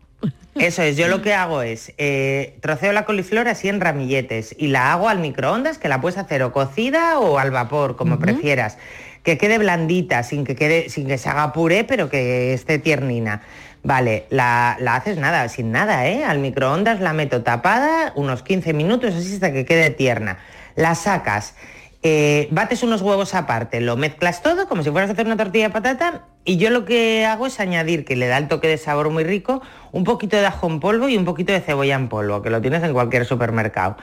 Eso es, yo lo que hago es eh, troceo la coliflor así en ramilletes y la hago al microondas, que la puedes hacer o cocida o al vapor, como prefieras. Que quede blandita, sin que, quede, sin que se haga puré, pero que esté tiernina. Vale, la, la haces nada, sin nada, ¿eh? Al microondas la meto tapada unos 15 minutos, así hasta que quede tierna. La sacas, eh, bates unos huevos aparte, lo mezclas todo como si fueras a hacer una tortilla de patata y yo lo que hago es añadir, que le da el toque de sabor muy rico, un poquito de ajo en polvo y un poquito de cebolla en polvo, que lo tienes en cualquier supermercado.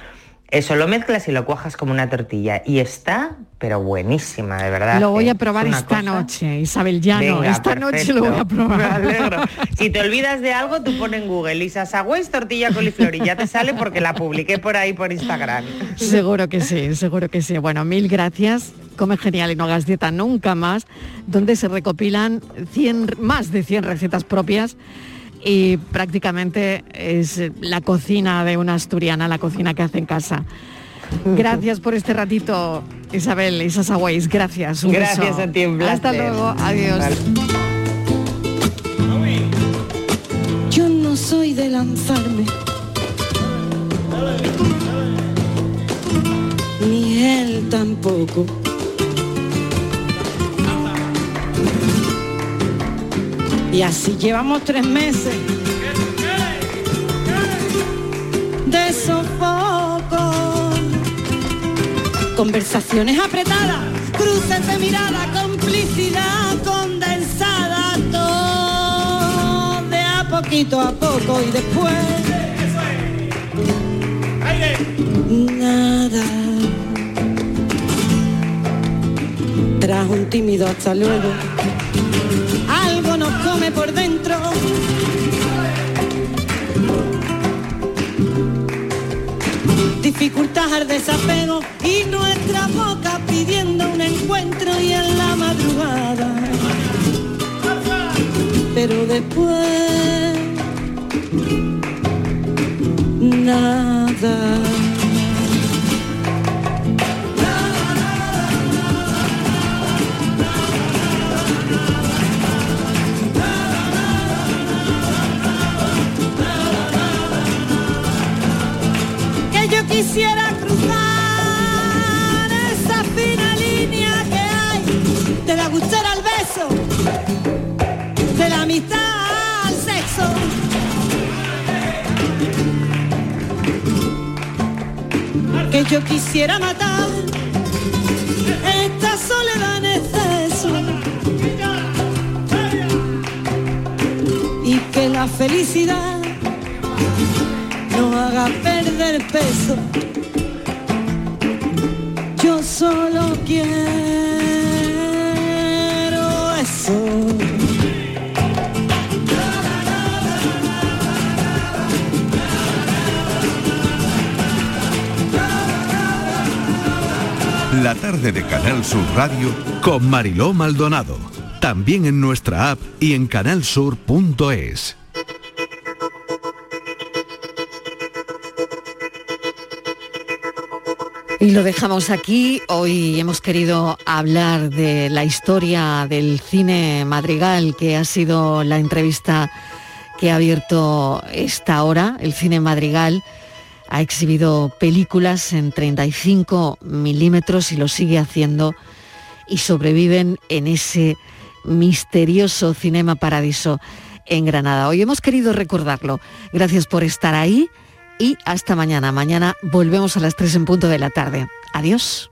Eso lo mezclas y lo cuajas como una tortilla y está, pero buenísima, de verdad. Lo voy a probar Es esta cosa- noche, Isabel Llano. Venga, esta noche lo voy a (laughs) probar. Me alegro. Si te olvidas de algo, tú pones en Google Isa Sagüez tortilla coliflor y ya te sale porque la publiqué por ahí por Instagram. Seguro que sí, seguro que sí. Bueno, mil gracias. Come genial y no hagas dieta nunca más, donde se recopilan 100, más de 100 recetas propias y prácticamente es la cocina de una asturiana, la cocina que hace en casa. Gracias por este ratito, Isabel, Isa Sagüez, gracias. un beso. Gracias a ti, un Hasta luego, adiós. Yo no soy de lanzarme. Ni él tampoco. Y así llevamos tres meses de sofoco. Conversaciones apretadas, cruces de mirada, complicidad condensada, todo de a poquito a poco y después nada. Tras un tímido hasta luego, por dentro. Dificultad al desapego y nuestra boca pidiendo un encuentro y en la madrugada. Pero después nada. Al sexo. Que yo quisiera matar esta soledad en exceso y que la felicidad no haga perder peso. Yo solo quiero tarde de Canal Sur Radio con Mariló Maldonado. También en nuestra app y en canalsur.es. Y lo dejamos aquí. Hoy hemos querido hablar de la historia del cine madrigal, que ha sido la entrevista que ha abierto esta hora. El cine madrigal ha exhibido películas en 35 milímetros y lo sigue haciendo y sobreviven en ese misterioso Cinema Paradiso en Granada. Hoy hemos querido recordarlo. Gracias por estar ahí y hasta mañana. Mañana volvemos a las 3 en punto de la tarde. Adiós.